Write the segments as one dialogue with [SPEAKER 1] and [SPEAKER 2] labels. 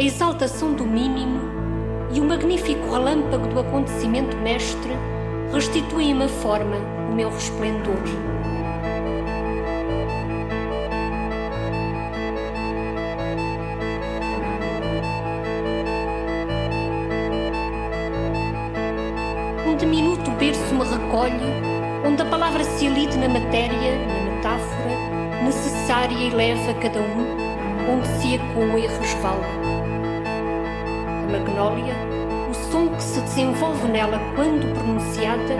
[SPEAKER 1] a exaltação do mínimo e o magnífico relâmpago do acontecimento mestre restituem uma forma o meu resplendor. Um diminuto berço me recolhe, onde a palavra se alide na matéria, na metáfora, necessária e leva cada um, onde se ecoa e resvala magnólia, o som que se desenvolve nela quando pronunciada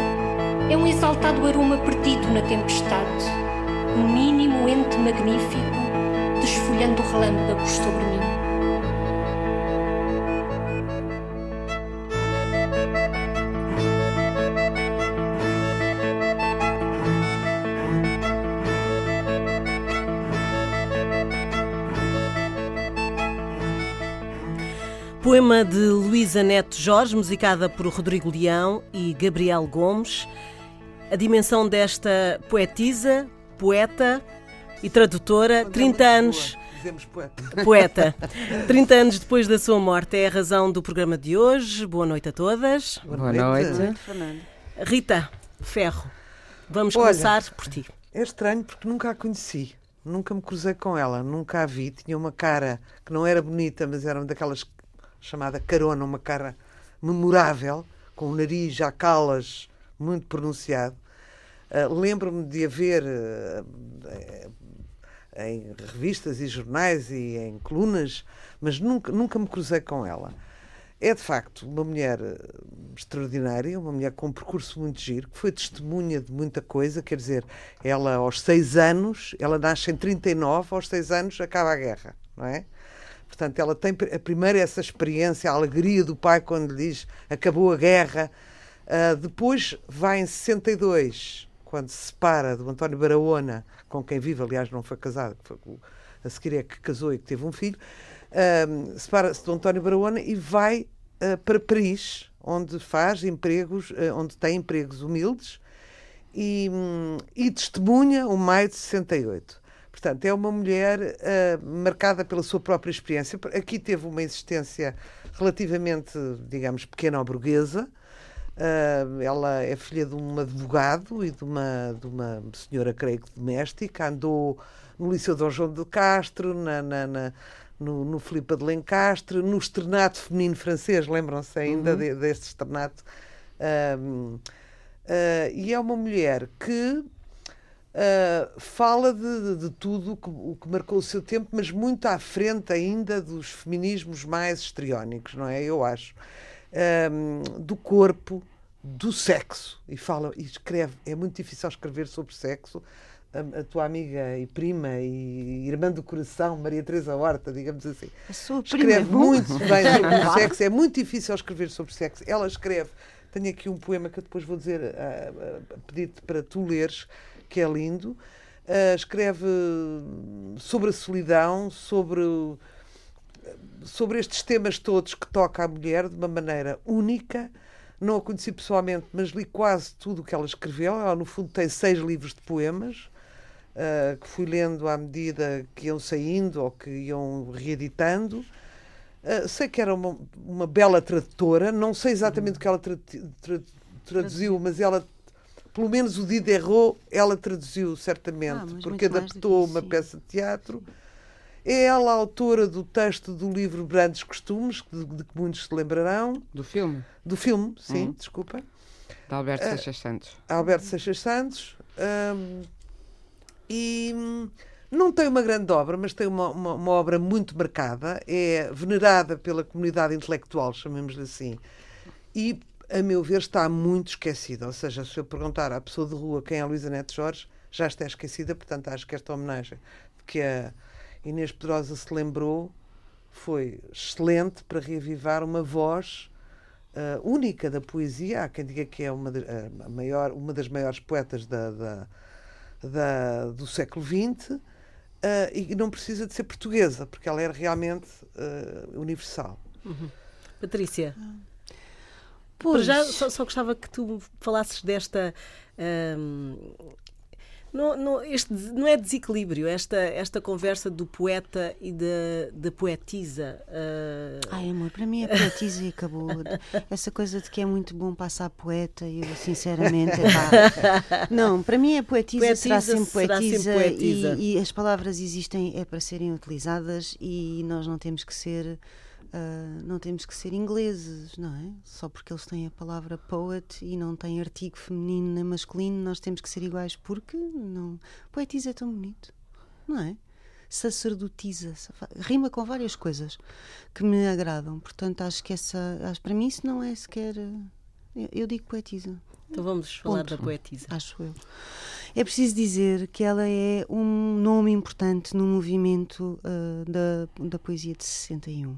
[SPEAKER 1] é um exaltado aroma perdido na tempestade, um mínimo ente magnífico desfolhando relâmpagos sobre mim.
[SPEAKER 2] Poema de Luísa Neto Jorge, musicada por Rodrigo Leão e Gabriel Gomes. A dimensão desta poetisa, poeta e tradutora, 30 anos.
[SPEAKER 3] Dizemos poeta.
[SPEAKER 2] Poeta. 30 anos depois da sua morte. É a razão do programa de hoje. Boa noite a todas.
[SPEAKER 4] Boa noite. Boa noite.
[SPEAKER 2] Rita Ferro, vamos Olha, começar por ti.
[SPEAKER 3] É estranho porque nunca a conheci. Nunca me cruzei com ela, nunca a vi. Tinha uma cara que não era bonita, mas era uma daquelas chamada carona, uma cara memorável, com o nariz já calas muito pronunciado. Uh, Lembro-me de haver uh, em revistas e jornais e em colunas, mas nunca, nunca me cruzei com ela. É de facto uma mulher extraordinária, uma mulher com um percurso muito giro, que foi testemunha de muita coisa. Quer dizer, ela aos seis anos, ela nasce em 39, aos seis anos acaba a guerra, não é? Portanto, ela tem a primeira essa experiência, a alegria do pai quando lhe diz acabou a guerra. Uh, depois vai em 62, quando se separa do António Barahona, com quem vive, aliás, não foi casado, foi, a seguir é que casou e que teve um filho, uh, separa-se do António Barahona e vai uh, para Paris, onde faz empregos, onde tem empregos humildes e, um, e testemunha o maio de 68. Portanto, é uma mulher uh, marcada pela sua própria experiência. Aqui teve uma existência relativamente, digamos, pequena ou burguesa. Uh, ela é filha de um advogado e de uma, de uma senhora, creio que doméstica. Andou no Liceu Dom João de Castro, na, na, na no, no Filipe de Lencastre, no externato feminino francês, lembram-se ainda uhum. de, deste externato. Uh, e é uma mulher que Uh, fala de, de, de tudo que, o que marcou o seu tempo, mas muito à frente ainda dos feminismos mais histriónicos, não é? Eu acho. Uh, do corpo, do sexo. E fala, e escreve. É muito difícil escrever sobre sexo. A, a tua amiga e prima e irmã do coração, Maria Teresa Horta, digamos assim.
[SPEAKER 5] A sua
[SPEAKER 3] prima
[SPEAKER 5] escreve
[SPEAKER 3] é muito bem sobre o sexo. É muito difícil escrever sobre sexo. Ela escreve. Tenho aqui um poema que eu depois vou dizer, uh, pedir-te para tu leres, que é lindo. Uh, escreve sobre a solidão, sobre, sobre estes temas todos que toca a mulher de uma maneira única. Não a conheci pessoalmente, mas li quase tudo o que ela escreveu. Ela, no fundo, tem seis livros de poemas. Uh, que fui lendo à medida que iam saindo ou que iam reeditando. Uh, sei que era uma, uma bela tradutora, não sei exatamente o que ela tra tra traduziu, mas ela pelo menos o Diderot ela traduziu certamente, ah, porque adaptou uma peça de teatro. É ela a autora do texto do livro Grandes Costumes, de, de que muitos se lembrarão.
[SPEAKER 4] Do filme?
[SPEAKER 3] Do filme, sim,
[SPEAKER 4] Hum.
[SPEAKER 3] desculpa.
[SPEAKER 4] De Alberto Seixas Santos.
[SPEAKER 3] Alberto Seixas Santos. hum, e hum, não tem uma grande obra, mas tem uma, uma, uma obra muito marcada. É venerada pela comunidade intelectual, chamemos-lhe assim. E, a meu ver, está muito esquecida. Ou seja, se eu perguntar à pessoa de rua quem é a Luísa Neto Jorge, já está esquecida. Portanto, acho que esta homenagem que a Inês Pedrosa se lembrou foi excelente para reavivar uma voz uh, única da poesia. Há quem diga que é uma, de, a maior, uma das maiores poetas da, da, da do século XX uh, e não precisa de ser portuguesa, porque ela era realmente uh, universal.
[SPEAKER 2] Patrícia,
[SPEAKER 5] Pois,
[SPEAKER 2] já só, só gostava que tu falasses desta. hum, não, não, este, não é desequilíbrio, esta, esta conversa do poeta e da, da poetisa. ah,
[SPEAKER 5] Ai, amor, para mim é poetisa e acabou. Essa coisa de que é muito bom passar poeta, eu sinceramente. epá, não, para mim é poetisa,
[SPEAKER 2] Poetisa
[SPEAKER 5] será sempre
[SPEAKER 2] será sempre
[SPEAKER 5] poetisa,
[SPEAKER 2] poetisa.
[SPEAKER 5] E, e as palavras existem é para serem utilizadas e nós não temos que ser. Ah, não temos que ser ingleses, não é? Só porque eles têm a palavra poet e não têm artigo feminino nem masculino, nós temos que ser iguais porque não. Poetisa é tão bonito, não é? sacerdotisa, rima com várias coisas que me agradam. Portanto, acho que essa, acho, para mim isso não é sequer. Eu, eu digo poetisa,
[SPEAKER 2] então vamos falar
[SPEAKER 5] Ponto.
[SPEAKER 2] da poetisa.
[SPEAKER 5] acho eu. É preciso dizer que ela é um nome importante no movimento ah, da, da poesia de 61.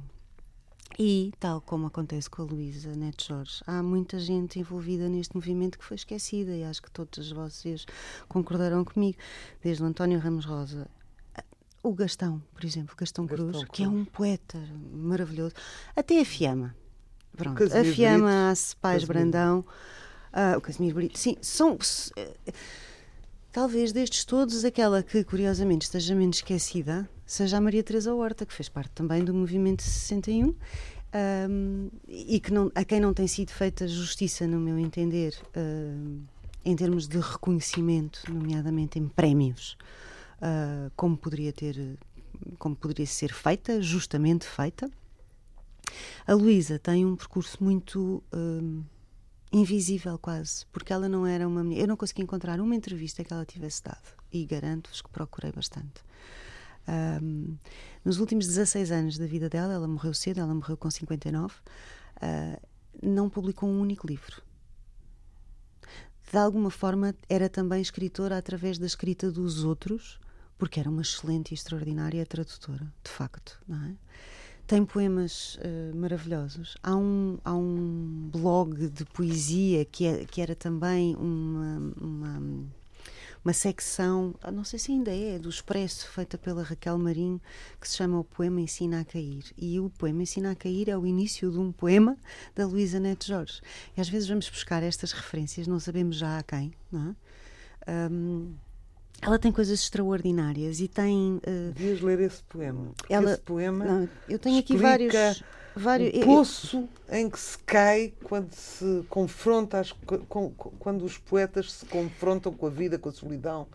[SPEAKER 5] E, tal como acontece com a Luísa Neto Jorge, há muita gente envolvida neste movimento que foi esquecida e acho que todos vocês concordarão comigo. Desde o António Ramos Rosa, o Gastão, por exemplo, Gastão,
[SPEAKER 3] Gastão
[SPEAKER 5] Cruz,
[SPEAKER 3] Cruz.
[SPEAKER 5] que é um poeta maravilhoso, até a Fiamma. Pronto, a Fiamma,
[SPEAKER 3] Brito.
[SPEAKER 5] a Cepais. Brandão, ah, o Casimiro Brito, sim, são. eh, Talvez destes todos, aquela que curiosamente esteja menos esquecida seja a Maria Teresa Horta, que fez parte também do movimento 61 ahm, e que não, a quem não tem sido feita justiça, no meu entender, ahm, em termos de reconhecimento, nomeadamente em prémios, ah, como poderia ter, como poderia ser feita, justamente feita. A Luísa tem um percurso muito ahm, invisível quase, porque ela não era uma mulher. Eu não consegui encontrar uma entrevista que ela tivesse dado e garanto-vos que procurei bastante. Ahm, nos últimos 16 anos da vida dela, ela morreu cedo, ela morreu com 59, ah, não publicou um único livro. De alguma forma, era também escritora através da escrita dos outros, porque era uma excelente e extraordinária tradutora, de facto, não é? Tem poemas eh, maravilhosos. Há um, há um blog de poesia que, é, que era também uma, uma, uma secção, ah, não sei se ainda é, do Expresso, feita pela Raquel Marinho, que se chama O Poema Ensina a Cair. E o Poema Ensina a Cair é o início de um poema da Luísa Neto Jorge. E às vezes vamos buscar estas referências, não sabemos já a quem, não é? Hum, ela tem coisas extraordinárias e tem. eh,
[SPEAKER 3] Devias ler esse poema.
[SPEAKER 5] Ela-
[SPEAKER 3] esse poema
[SPEAKER 5] não, eu tenho aqui vários. vários
[SPEAKER 3] o
[SPEAKER 5] eu-
[SPEAKER 3] poço em que se cai quando se confronta as, co- com- quando os poetas se confrontam com a vida, com a solidão.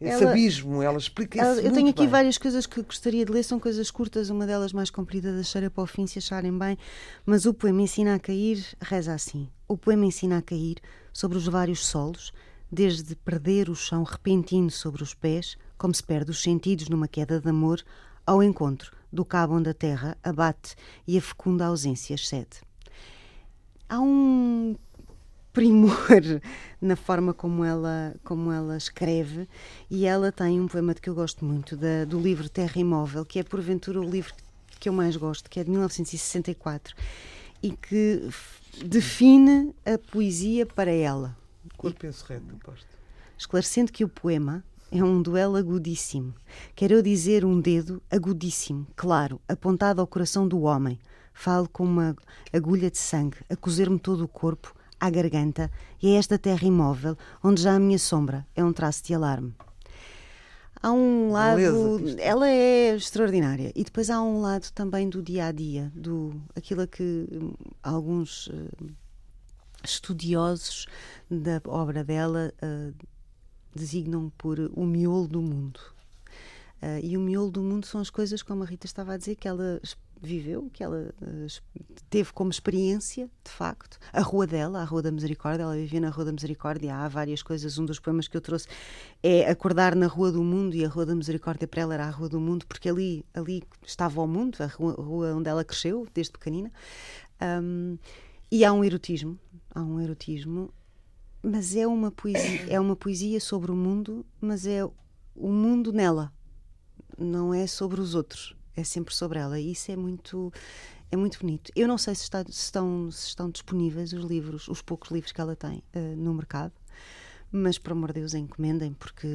[SPEAKER 3] Esse
[SPEAKER 5] Ela-
[SPEAKER 3] abismo, ela explica
[SPEAKER 5] Ela-
[SPEAKER 3] isso
[SPEAKER 5] eu tenho aqui
[SPEAKER 3] bem.
[SPEAKER 5] várias coisas que gostaria de ler, são coisas curtas, uma delas mais comprida, deixarei para o fim se acharem bem. Mas o poema Ensina a Cair reza assim: O poema ensina a cair sobre os vários solos, desde perder o chão repentino sobre os pés, como se perde os sentidos numa queda de amor, ao encontro do cabo onde a terra abate e a fecunda ausência excede. Há um primor na forma como ela, como ela escreve e ela tem um poema de que eu gosto muito, da- do livro Terra Imóvel, que é porventura o livro que eu mais gosto, que é de 1964 e que define a poesia para ela,
[SPEAKER 3] Corpo encerrado, aposto.
[SPEAKER 5] esclarecendo que o poema é um duelo agudíssimo. Quero eu dizer um dedo agudíssimo, claro, apontado ao coração do homem. Falo com uma agulha de sangue a cozer-me todo o corpo, à garganta, e é esta terra imóvel, onde já a minha sombra é um traço de alarme. Há um lado.
[SPEAKER 3] Beleza.
[SPEAKER 5] Ela é extraordinária. E depois há um lado também do dia a dia, do aquilo a que hum, alguns eh, estudiosos da obra dela eh, designam por o miolo do mundo. Uh, e o miolo do mundo são as coisas, como a Rita estava a dizer, que ela viveu, que ela uh, teve como experiência, de facto. A Rua dela, a Rua da Misericórdia, ela vivia na Rua da Misericórdia. Há várias coisas. Um dos poemas que eu trouxe é acordar na Rua do Mundo e a Rua da Misericórdia para ela era a Rua do Mundo, porque ali, ali estava o mundo, a rua, a rua onde ela cresceu, desde pequenina. Um, e há um erotismo, há um erotismo, mas é uma poesia, é uma poesia sobre o mundo, mas é o mundo nela, não é sobre os outros é sempre sobre ela. E isso é muito é muito bonito. Eu não sei se, está, se estão, se estão disponíveis os livros, os poucos livros que ela tem uh, no mercado, mas por amor de Deus encomendem, porque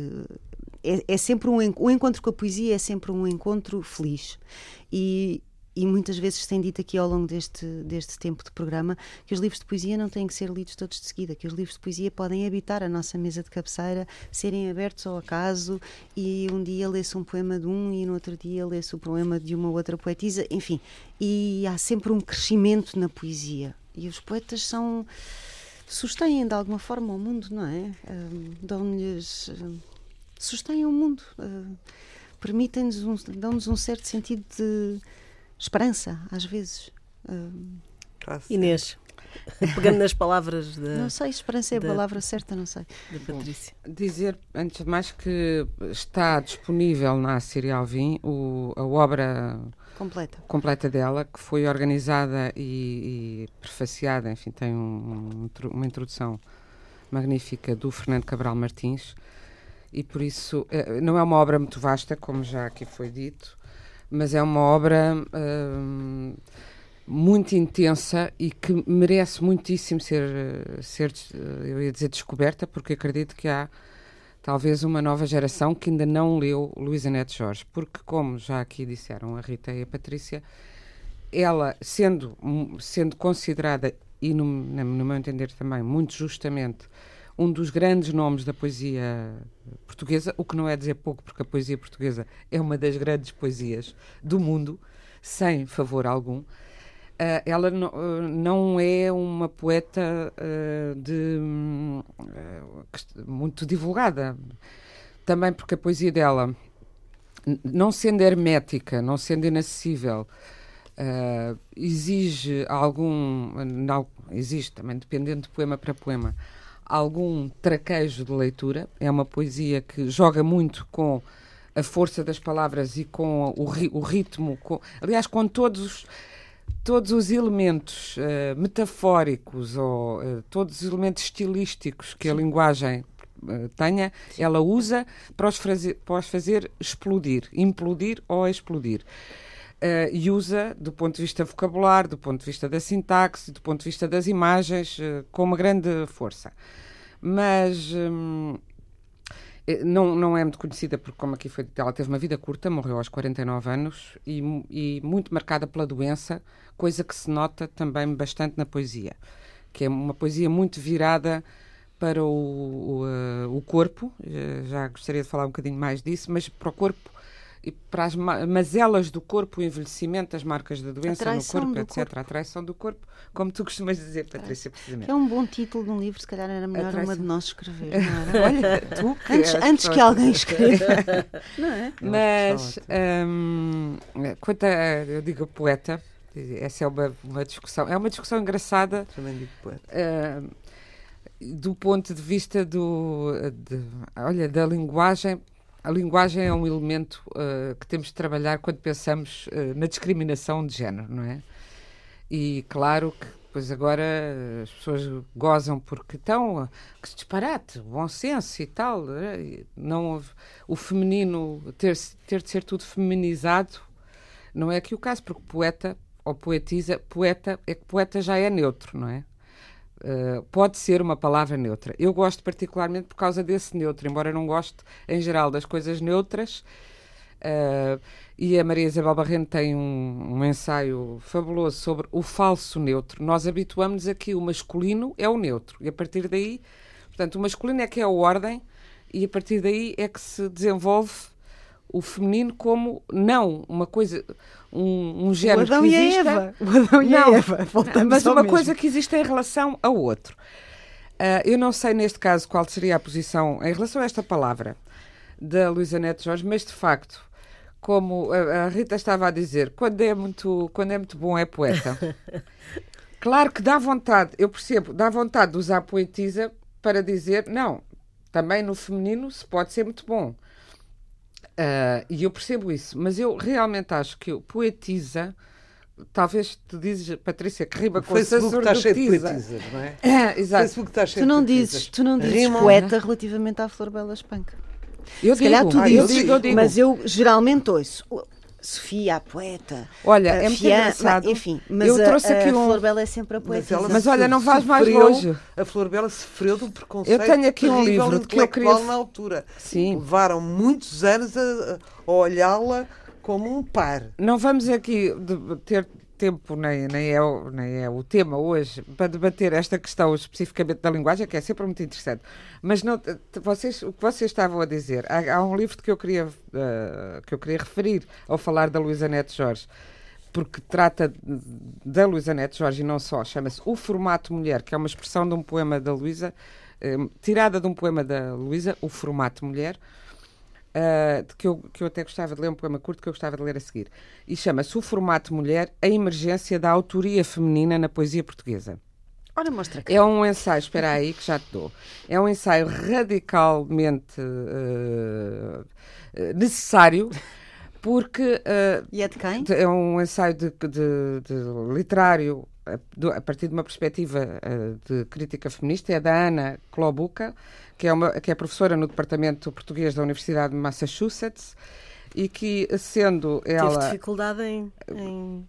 [SPEAKER 5] é, é sempre um o encontro com a poesia é sempre um encontro feliz. E e muitas vezes tem dito aqui ao longo deste, deste tempo de programa que os livros de poesia não têm que ser lidos todos de seguida, que os livros de poesia podem habitar a nossa mesa de cabeceira, serem abertos ao acaso e um dia lê-se um poema de um e no outro dia lê-se o poema de uma outra poetisa, enfim. E há sempre um crescimento na poesia. E os poetas são. sustêm de alguma forma o mundo, não é? Um, Dão-lhes. Um, sustêm o mundo. Uh, Permitem-nos um, dão-nos um certo sentido de esperança, às vezes. Uh,
[SPEAKER 2] Inês, pegando nas palavras da.
[SPEAKER 5] Não sei, esperança é a da, palavra certa, não sei.
[SPEAKER 2] Da Patrícia.
[SPEAKER 4] Bom, dizer, antes de mais, que está disponível na Síria Alvim o, a obra
[SPEAKER 5] completa.
[SPEAKER 4] completa dela, que foi organizada e, e prefaciada, enfim, tem um, uma introdução magnífica do Fernando Cabral Martins. E por isso, eh, não é uma obra muito vasta, como já aqui foi dito, mas é uma obra uh, muito intensa e que merece muitíssimo ser, ser, eu ia dizer, descoberta, porque acredito que há talvez uma nova geração que ainda não leu Luísa Neto Jorge, porque, como já aqui disseram a Rita e a Patrícia, ela, sendo, sendo considerada, e no, no meu entender também, muito justamente, um dos grandes nomes da poesia portuguesa, o que não é dizer pouco, porque a poesia portuguesa é uma das grandes poesias do mundo, sem favor algum. Uh, ela no, uh, não é uma poeta uh, de, muito divulgada. Também porque a poesia dela, não sendo hermética, não sendo inacessível, exige algum. Não, existe também, dependendo de poema para poema, algum traquejo de leitura. É uma poesia que joga muito com a força das palavras e com o, ri o ritmo, com, aliás, com todos todos os elementos uh, metafóricos ou uh, todos os elementos estilísticos que Sim. a linguagem uh, tenha, Sim. ela usa para os, fazer, para os fazer explodir, implodir ou explodir. Uh, usa, do ponto de vista vocabular, do ponto de vista da sintaxe, do ponto de vista das imagens, uh, com uma grande força. Mas um, eh, não, não é muito conhecida, porque, como aqui foi dito, ela teve uma vida curta, morreu aos 49 anos e, e muito marcada pela doença, coisa que se nota também bastante na poesia, que é uma poesia muito virada para o, o, o corpo, já gostaria de falar um bocadinho mais disso, mas para o corpo e para as mazelas do corpo, o envelhecimento, as marcas da doença no corpo, etc. Corpo. A traição do corpo, como tu costumas dizer, Patrícia, precisamente.
[SPEAKER 5] É um bom título de um livro, se calhar era melhor uma de nós escrever. Olha, tu que antes, antes que alguém escreva. não é?
[SPEAKER 4] Mas, hum, quanto a, eu digo poeta, essa é uma, uma discussão, é uma discussão engraçada.
[SPEAKER 3] Também digo poeta.
[SPEAKER 4] Uh, do ponto de vista do, de, olha, da linguagem, a linguagem é um elemento uh, que temos de trabalhar quando pensamos uh, na discriminação de género, não é? E claro que pois agora as pessoas gozam porque estão que disparate, bom senso e tal. Não, o feminino ter, ter de ser tudo feminizado não é aqui o caso, porque poeta ou poetisa, poeta é que poeta já é neutro, não é? Uh, pode ser uma palavra neutra. Eu gosto particularmente por causa desse neutro, embora não goste em geral das coisas neutras. Uh, e a Maria Isabel Barreno tem um, um, ensaio fabuloso sobre o falso neutro. Nós habituamos a que o masculino é o neutro, e a partir daí, portanto, o masculino é que é a ordem, e a partir daí é que se desenvolve o feminino como não uma coisa um, um género
[SPEAKER 5] o Adão
[SPEAKER 4] que
[SPEAKER 5] existe, e a Eva o Adão e a Eva
[SPEAKER 4] Voltamos mas uma mesmo. coisa que existe em relação ao outro uh, eu não sei neste caso qual seria a posição em relação a esta palavra da Luísa Neto Jorge mas de facto como a, a Rita estava a dizer, quando é muito, quando é muito bom é poeta. claro que dá vontade, eu percebo, dá vontade de usar poetisa para dizer, não, também no feminino se pode ser muito bom. Uh, e eu percebo isso, mas eu realmente acho que o poetisa, talvez tu dizes, Patrícia, que rima
[SPEAKER 3] O
[SPEAKER 4] com
[SPEAKER 3] Facebook está cheio de poetisas, não é?
[SPEAKER 4] É,
[SPEAKER 3] O
[SPEAKER 4] exato.
[SPEAKER 3] Facebook está cheio
[SPEAKER 5] Tu não
[SPEAKER 3] de
[SPEAKER 5] dizes, tu não dizes
[SPEAKER 3] Rimam.
[SPEAKER 5] poeta relativamente à Flor Bela Espanca.
[SPEAKER 4] Eu
[SPEAKER 5] Se calhar
[SPEAKER 4] digo,
[SPEAKER 5] tu
[SPEAKER 4] ah, eu
[SPEAKER 5] dizes,
[SPEAKER 4] digo, eu digo.
[SPEAKER 5] mas eu geralmente ouço. "Oh, Sofia, a poeta.
[SPEAKER 4] Olha,
[SPEAKER 5] a
[SPEAKER 4] é muito
[SPEAKER 5] Fian-
[SPEAKER 4] engraçado.
[SPEAKER 5] Enfim, mas
[SPEAKER 4] Eu
[SPEAKER 5] a,
[SPEAKER 4] trouxe aqui
[SPEAKER 5] a
[SPEAKER 4] um-
[SPEAKER 5] Flor Bela é sempre a poeta.
[SPEAKER 3] ela
[SPEAKER 4] Mas olha, não vais mais longe.
[SPEAKER 3] A Flor Bela sofreu um preconceito
[SPEAKER 4] Eu tenho aqui um livro de que eu queria-
[SPEAKER 3] na altura.
[SPEAKER 4] Sim.
[SPEAKER 3] Levaram muitos anos a, a olhá-la como um par.
[SPEAKER 4] Não vamos aqui ter tempo, nem, nem, é, nem é o tema hoje, para debater esta questão especificamente da linguagem, que é sempre muito interessante. Mas não, vocês, o que vocês estavam a dizer, há, há um livro que eu, queria, eh, que eu queria referir ao falar da Luísa Neto Jorge, porque trata da Luísa Neto Jorge e não só, chama-se O Formato Mulher, que é uma expressão de um poema da Luísa, eh, tirada de um poema da Luísa, O Formato Mulher, Uh, que, eu, que eu até gostava de ler um poema curto que eu gostava de ler a seguir. E chama-se O Formato Mulher, a emergência da autoria feminina na poesia portuguesa.
[SPEAKER 5] Ora, mostra cá.
[SPEAKER 4] É um ensaio, espera aí que já te dou. É um ensaio radicalmente uh, uh, necessário, porque uh,
[SPEAKER 5] E é de quem?
[SPEAKER 4] é um ensaio de, de- de literário a, do- a partir de uma perspectiva eh, de crítica feminista, é da Ana Klobuka, que é, uma, que é professora no Departamento Português da Universidade de Massachusetts e que, sendo
[SPEAKER 2] Teve
[SPEAKER 4] ela...
[SPEAKER 2] dificuldade em, em,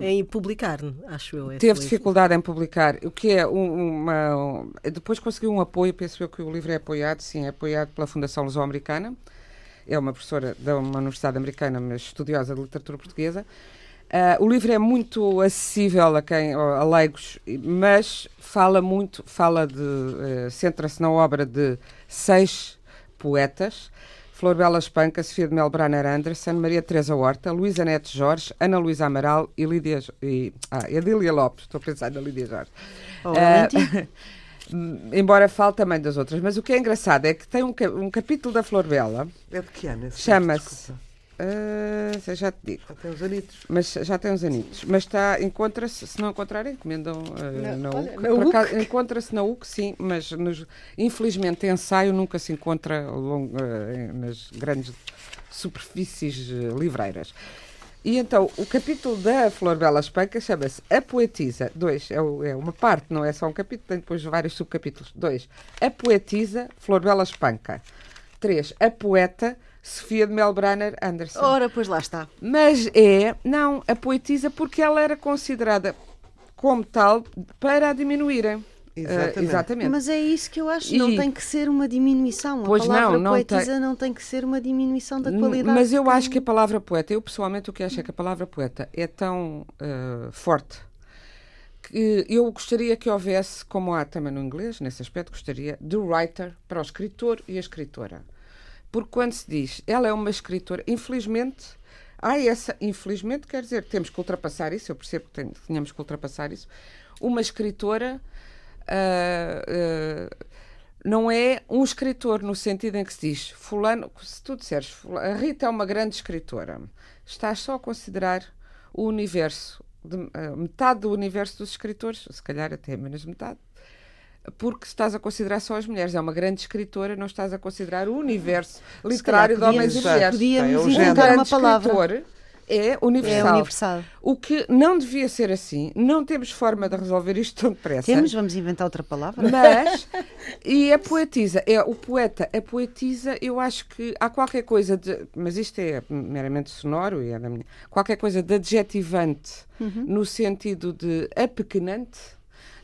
[SPEAKER 2] em publicar, acho eu.
[SPEAKER 4] Teve
[SPEAKER 2] livro.
[SPEAKER 4] dificuldade em publicar, o que é um- uma. um- depois conseguiu um apoio, penso eu que o livro é apoiado, sim, é apoiado pela Fundação Luso-Americana. É uma professora de uma universidade americana, mas estudiosa de literatura portuguesa. Ah, o livro é muito acessível a quem a leigos, mas fala muito, fala de eh, centra-se na obra de seis poetas. Flor Bela Espanca, Sofia de Melbranner Anderson, Maria Teresa Horta, Luísa Neto Jorge, Ana Luísa Amaral e Lídia e, ah, Lopes. Estou a pensar na Lídia Jorge.
[SPEAKER 5] Oh, Valentim.
[SPEAKER 4] embora fale também das outras. Mas o que é engraçado é que tem um, um capítulo da Flor Bela,
[SPEAKER 3] É de que ano?
[SPEAKER 4] chama-se. Ah, já te digo.
[SPEAKER 3] Já tem uns anitos.
[SPEAKER 4] Mas já tem uns anitos. Mas está, encontra-se, se não encontrarem, encomendam ah, na,
[SPEAKER 2] na UC.
[SPEAKER 4] Encontra-se na UC, sim, mas nos- infelizmente ensaio nunca se encontra em- nas grandes superfícies livreiras. E então, o capítulo da Flor Bela Espanca chama-se A Poetisa. Dois, é, o- é uma parte, não é só um capítulo, tem depois vários subcapítulos. Dois, A Poetisa, Flor Bela Espanca. Três, A Poeta, Sofia de Melbranner Anderson.
[SPEAKER 5] Ora, pois lá está.
[SPEAKER 4] Mas é, não, a poetisa porque ela era considerada como tal para a diminuírem.
[SPEAKER 3] Exatamente.
[SPEAKER 4] Ah, exatamente.
[SPEAKER 5] Mas é isso que eu acho. Não
[SPEAKER 4] E-
[SPEAKER 5] tem que ser uma diminuição. A
[SPEAKER 4] Pois
[SPEAKER 5] palavra
[SPEAKER 4] não, não
[SPEAKER 5] poetisa não tem que ser uma diminuição da qualidade.
[SPEAKER 4] Mas eu
[SPEAKER 5] que
[SPEAKER 4] acho que
[SPEAKER 5] tem.
[SPEAKER 4] a palavra poeta, eu pessoalmente o que acho é que a palavra poeta é tão ah, forte que eu gostaria que houvesse, como há também no inglês, nesse aspecto, gostaria, do writer para o escritor e a escritora. Porque quando se diz ela é uma escritora, infelizmente, há essa, infelizmente quer dizer, temos que ultrapassar isso, eu percebo que tínhamos que ultrapassar isso. Uma escritora ah, ah, não é um escritor no sentido em que se diz fulano, se tu disseres "Fula- a Rita é uma grande escritora, estás só a considerar o universo, de- ah, metade do universo dos escritores, se calhar até menos metade, porque estás a considerar só as mulheres. É uma grande escritora, não estás a considerar o universo literário de homens e
[SPEAKER 5] podíamos,
[SPEAKER 4] mulheres.
[SPEAKER 5] podíamos
[SPEAKER 3] É
[SPEAKER 5] inventar uma palavra.
[SPEAKER 4] escritor é
[SPEAKER 5] É
[SPEAKER 4] universal.
[SPEAKER 5] universal.
[SPEAKER 4] O que não devia ser assim. Não temos forma de resolver isto tão depressa.
[SPEAKER 5] Temos, vamos inventar outra palavra.
[SPEAKER 4] Mas, e a poetisa, é o poeta, a poetisa, eu acho que há qualquer coisa de, mas isto é meramente sonoro e é da minha, qualquer coisa de adjetivante
[SPEAKER 5] Uhum.
[SPEAKER 4] no sentido de apequenante,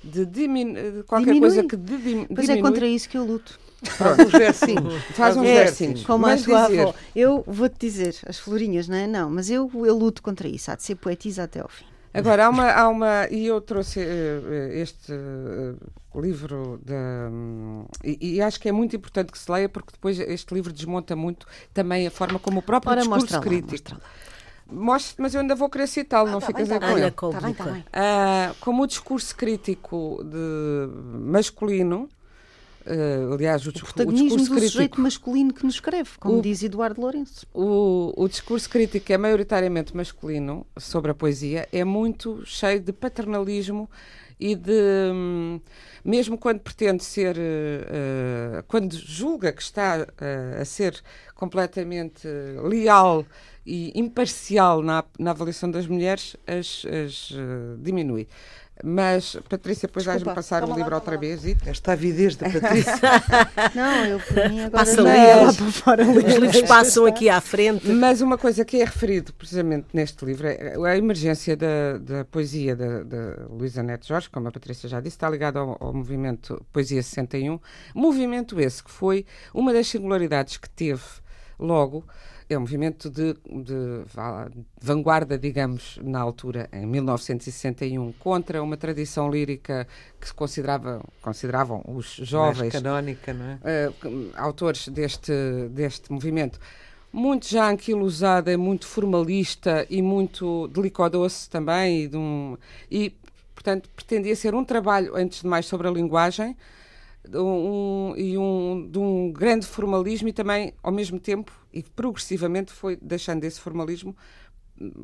[SPEAKER 4] de, dimin, de qualquer
[SPEAKER 5] Diminui.
[SPEAKER 4] coisa que de, dim,
[SPEAKER 5] Pois é
[SPEAKER 4] diminui.
[SPEAKER 5] contra isso que eu luto.
[SPEAKER 3] Faz uns versinhos.
[SPEAKER 4] Faz uns
[SPEAKER 5] É,
[SPEAKER 4] versinhos.
[SPEAKER 5] Como a
[SPEAKER 4] Mas
[SPEAKER 5] tua
[SPEAKER 4] dizer-
[SPEAKER 5] avó. Eu vou-te dizer, as florinhas, não é? Não, mas eu, eu luto contra isso. Há de ser poetisa até ao fim.
[SPEAKER 4] Agora, há uma, há uma. E eu trouxe eh, este eh, livro da. hum, e, e acho que é muito importante que se leia, porque depois este livro desmonta muito também a forma como o próprio
[SPEAKER 5] Ora,
[SPEAKER 4] discurso crítico.
[SPEAKER 5] lá.
[SPEAKER 4] Mostre, mas eu ainda vou querer citá-lo, não ficas aí com
[SPEAKER 2] Ana
[SPEAKER 4] ele.
[SPEAKER 5] Tá bem, tá bem.
[SPEAKER 4] Ah, como o discurso crítico de masculino Uh, aliás, o,
[SPEAKER 5] o
[SPEAKER 4] discu- o
[SPEAKER 5] protagonismo
[SPEAKER 4] discurso
[SPEAKER 5] do
[SPEAKER 4] crítico.
[SPEAKER 5] sujeito masculino que nos escreve, como
[SPEAKER 4] O-
[SPEAKER 5] diz Eduardo Lourenço.
[SPEAKER 4] o, o discurso crítico é maioritariamente masculino sobre a poesia, é muito cheio de paternalismo e de. hum, mesmo quando pretende ser. eh, quando julga que está eh, a ser completamente leal e imparcial na, na avaliação das mulheres, as, as, eh, diminui. Mas, Patrícia, depois vais-me passar o livro outra
[SPEAKER 5] lá.
[SPEAKER 4] vez. E...
[SPEAKER 3] Esta avidez da Patrícia.
[SPEAKER 5] Não, eu por mim agora
[SPEAKER 2] Passa
[SPEAKER 5] não
[SPEAKER 2] livros.
[SPEAKER 5] é lá para fora
[SPEAKER 2] Os livros passam aqui à frente.
[SPEAKER 4] Mas uma coisa que é referido precisamente neste livro é a emergência da, da poesia da, da Luísa Neto Jorge, como a Patrícia já disse, está ligada ao, ao movimento Poesia 61. Movimento esse que foi uma das singularidades que teve logo. É um movimento de, de vanguarda, digamos, na altura, em 1961, contra uma tradição lírica que se considerava, consideravam os
[SPEAKER 3] Mais
[SPEAKER 4] jovens
[SPEAKER 3] canónica, não é?
[SPEAKER 4] eh, autores deste, deste movimento. Muito já anquilosada, muito formalista e muito delicadoce também. E, de um, e, portanto, pretendia ser um trabalho, antes de mais, sobre a linguagem um, e um, de um grande formalismo e também, ao mesmo tempo, e progressivamente foi deixando esse formalismo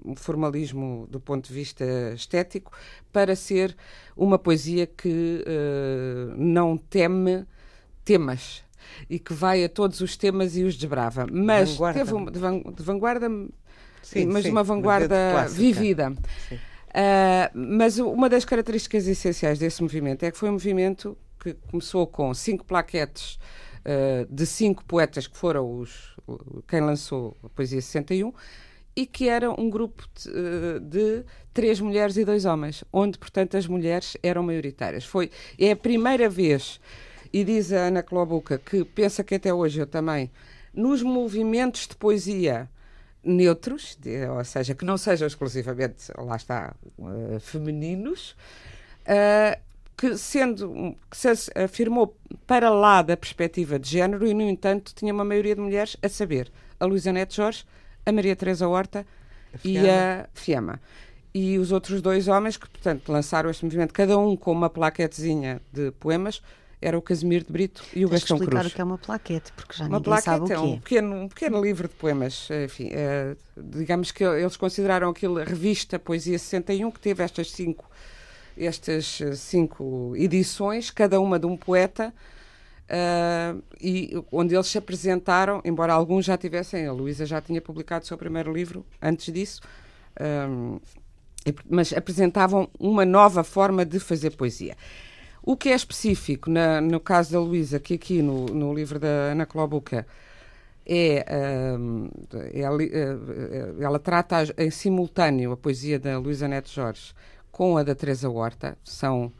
[SPEAKER 4] um formalismo do ponto de vista estético para ser uma poesia que eh, não teme temas e que vai a todos os temas e os desbrava. Mas
[SPEAKER 3] Vanguarda.
[SPEAKER 4] teve uma de, van- de vanguarda,
[SPEAKER 3] Sim,
[SPEAKER 4] mas
[SPEAKER 3] sim,
[SPEAKER 4] uma vanguarda vivida. Ah, mas uma das características essenciais desse movimento é que foi um movimento que começou com cinco plaquetes ah, de cinco poetas que foram os, quem lançou a Poesia 61 e que era um grupo de, eh, de três mulheres e dois homens, onde, portanto, as mulheres eram maioritárias. Foi, é a primeira vez, e diz a Ana Clobuca, que pensa que até hoje eu também, nos movimentos de poesia neutros, de- ou seja, que não sejam exclusivamente, lá está, eh, femininos, eh, que sendo que se afirmou para lá da perspectiva de género e, no entanto, tinha uma maioria de mulheres, a saber, a Luísa Neto Jorge, a Maria Teresa Horta e a Fiamma. E os outros dois homens que, portanto, lançaram este movimento, cada um com uma plaquetezinha de poemas, era o Casimiro de Brito e o
[SPEAKER 5] Tens
[SPEAKER 4] Gastão
[SPEAKER 5] explicar
[SPEAKER 4] Cruz.
[SPEAKER 5] o que é uma plaquete, porque já
[SPEAKER 4] Uma
[SPEAKER 5] ninguém sabe o
[SPEAKER 4] plaquete
[SPEAKER 5] que
[SPEAKER 4] é um pequeno, um pequeno livro de poemas. Enfim, eh, digamos que eles consideraram aquilo a revista Poesia 61, que teve estas cinco, estas eh, cinco edições, cada uma de um poeta, eh, e onde eles se apresentaram, embora alguns já tivessem, a Luísa já tinha publicado o seu primeiro livro antes disso, ehm, e, mas apresentavam uma nova forma de fazer poesia. O que é específico na- no caso da Luísa, que aqui no, no livro da Ana Clobuca é, ahm, é eh, ela trata em simultâneo a poesia da Luísa Neto Jorge com a da Teresa Horta, são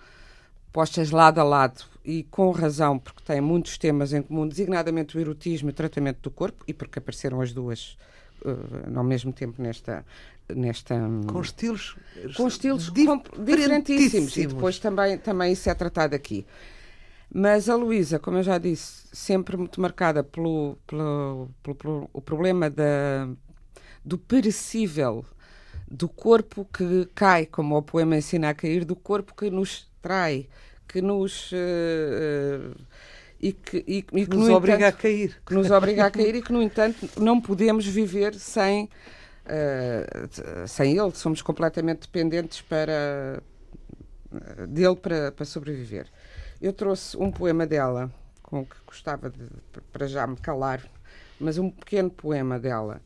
[SPEAKER 4] postas lado a lado e com razão, porque têm muitos temas em comum, designadamente o erotismo e o tratamento do corpo, e porque apareceram as duas eh, ao mesmo tempo nesta. nesta hum,
[SPEAKER 3] Com estilos.
[SPEAKER 4] com estilos diferentíssimos. E depois também, também isso é tratado aqui. Mas a Luísa, como eu já disse, sempre muito marcada pelo, pelo, pelo, pelo- o problema da, do perecível, do corpo que cai, como o poema ensina a cair, do corpo que nos trai, que nos. eh, e que, e, e que,
[SPEAKER 3] Que nos
[SPEAKER 4] no
[SPEAKER 3] obriga
[SPEAKER 4] entanto,
[SPEAKER 3] a cair.
[SPEAKER 4] que nos obriga a cair e que, no entanto, não podemos viver sem, eh, sem ele. Somos completamente dependentes para, dele para, para sobreviver. Eu trouxe um poema dela, com que gostava de, para já me calar, mas um pequeno poema dela,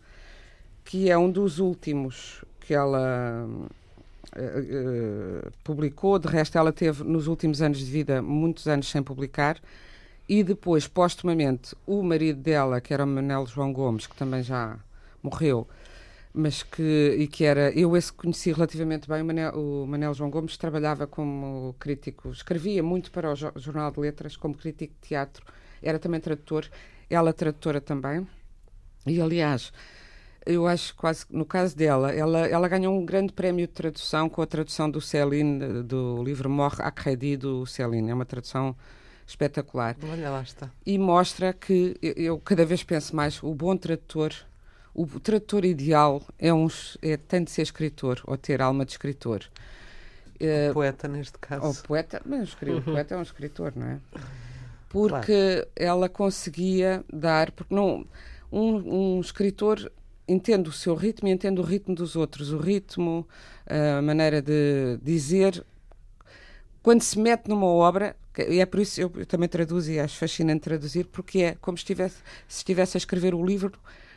[SPEAKER 4] que é um dos últimos que ela eh, publicou. De resto, ela teve nos últimos anos de vida muitos anos sem publicar. E depois, postumamente, o marido dela, que era o Manel João Gomes, que também já morreu, mas que, e que era, eu esse conheci relativamente bem, o Manel, o João Gomes trabalhava como crítico, escrevia muito para o Jo- Jornal de Letras, como crítico de teatro, era também tradutor, ela tradutora também, e aliás, eu acho quase no caso dela, ela, ela ganhou um grande prémio de tradução com a tradução do Céline, do livro Morre à Crédit do Céline, é uma tradução espetacular.
[SPEAKER 3] Olha lá está.
[SPEAKER 4] e mostra que eu, eu cada vez penso mais o bom tradutor o tradutor ideal é, um, é tanto ser escritor ou ter alma de escritor. Eh,
[SPEAKER 3] Poeta neste
[SPEAKER 4] ou
[SPEAKER 3] caso.
[SPEAKER 4] poeta mas o o poeta é um escritor não é? Porque ela conseguia dar, porque não um, um escritor entende o seu ritmo e entende o ritmo dos outros, o ritmo, a maneira de dizer. Quando se mete numa obra, e é por isso eu, eu também traduzo e acho fascinante traduzir, porque é como se estivesse, se estivesse a escrever o livro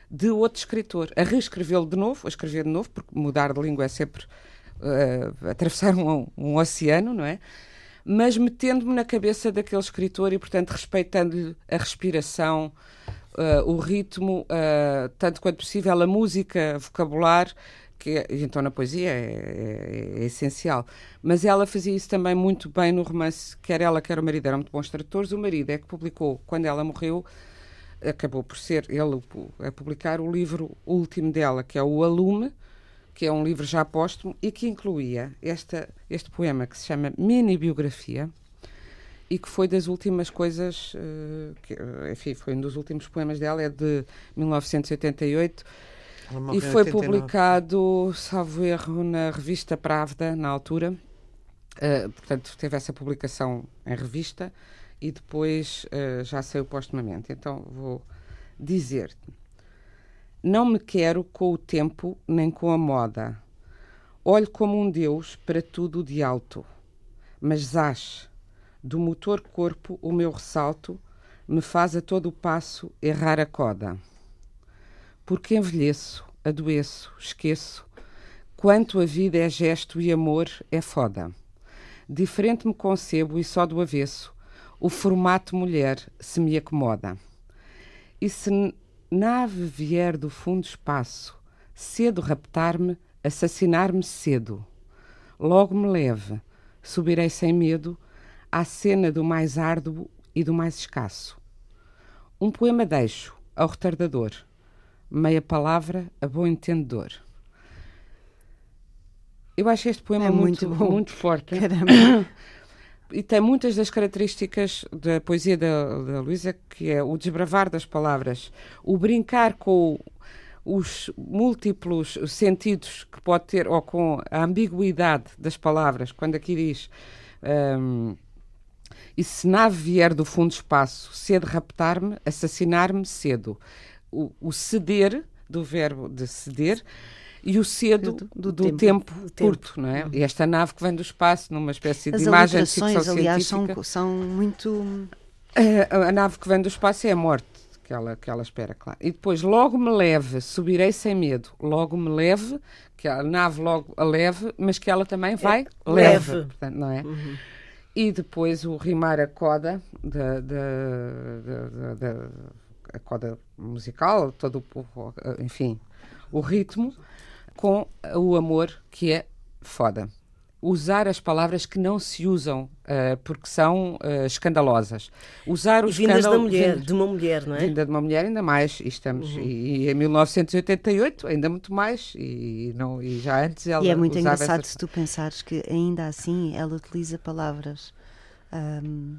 [SPEAKER 4] de outro escritor, a reescrevê-lo de novo, a escrever de novo, porque mudar de língua é sempre uh, atravessar um, um oceano, não é? Mas metendo-me na cabeça daquele escritor e, portanto, respeitando-lhe a respiração, uh, o ritmo, uh, tanto quanto possível, a música, vocabulário, que então na poesia é, é, é, essencial. Mas ela fazia isso também muito bem no romance, quer ela, quer o marido, eram muito bons tradutores. O marido é que publicou, quando ela morreu, acabou por ser ele a publicar o livro último dela, que é o Alume, que é um livro já póstumo e que incluía esta, este poema que se chama Mini Biografia e que foi das últimas coisas, uh, que, enfim, foi um dos últimos poemas dela, é de 1988 e foi 89. publicado, salvo erro, na revista Pravda, na altura. Uh, portanto, teve essa publicação em revista e depois uh, já saiu postumamente. Então, vou dizer-te. Não me quero com o tempo nem com a moda. Olho como um Deus para tudo de alto. Mas zás, do motor corpo o meu ressalto, me faz a todo o passo errar a coda. Porque envelheço, adoeço, esqueço, quanto a vida é gesto e amor é foda. Diferente me concebo e só do avesso, o formato mulher se me acomoda. E se nave vier do fundo espaço, cedo raptar-me, assassinar-me cedo. Logo me leve, subirei sem medo à cena do mais árduo e do mais escasso. Um poema deixo ao retardador, meia palavra a bom entendedor. Eu acho este poema
[SPEAKER 5] é
[SPEAKER 4] muito,
[SPEAKER 5] muito,
[SPEAKER 4] muito forte.
[SPEAKER 5] Caramba.
[SPEAKER 4] e tem muitas das características da poesia da, da Luísa, que é o desbravar das palavras, o brincar com os múltiplos sentidos que pode ter, ou com a ambiguidade das palavras, quando aqui diz. Um, e se nave vier do fundo do espaço, cedo raptar-me, assassinar-me cedo. O, o ceder, do verbo de ceder, e o cedo do, do tempo, tempo, curto, tempo. não é? E esta nave que vem do espaço, numa espécie
[SPEAKER 5] As
[SPEAKER 4] de imagem de
[SPEAKER 5] ficção aliás, científica. São, são muito.
[SPEAKER 4] A, a, nave que vem do espaço é a morte que ela, que ela espera, claro. E depois, logo me leve, subirei sem medo. Logo me leve, que a nave logo a leve, mas que ela também vai é, leve, leve. Portanto, não é? Uhum. E depois o rimar a coda da, da, da, a coda musical, todo o, enfim, o ritmo com o amor que é foda. Usar as palavras que não se usam uh, porque são uh, escandalosas. Usar os
[SPEAKER 2] vindas da mulher, de uma mulher, não é?
[SPEAKER 4] Vinda de uma mulher, ainda mais. E, estamos, uhum. e, e, em 1988, ainda muito mais. E, não, e já antes ela.
[SPEAKER 5] E é muito engraçado
[SPEAKER 4] essas...
[SPEAKER 5] se tu pensares que ainda assim ela utiliza palavras um,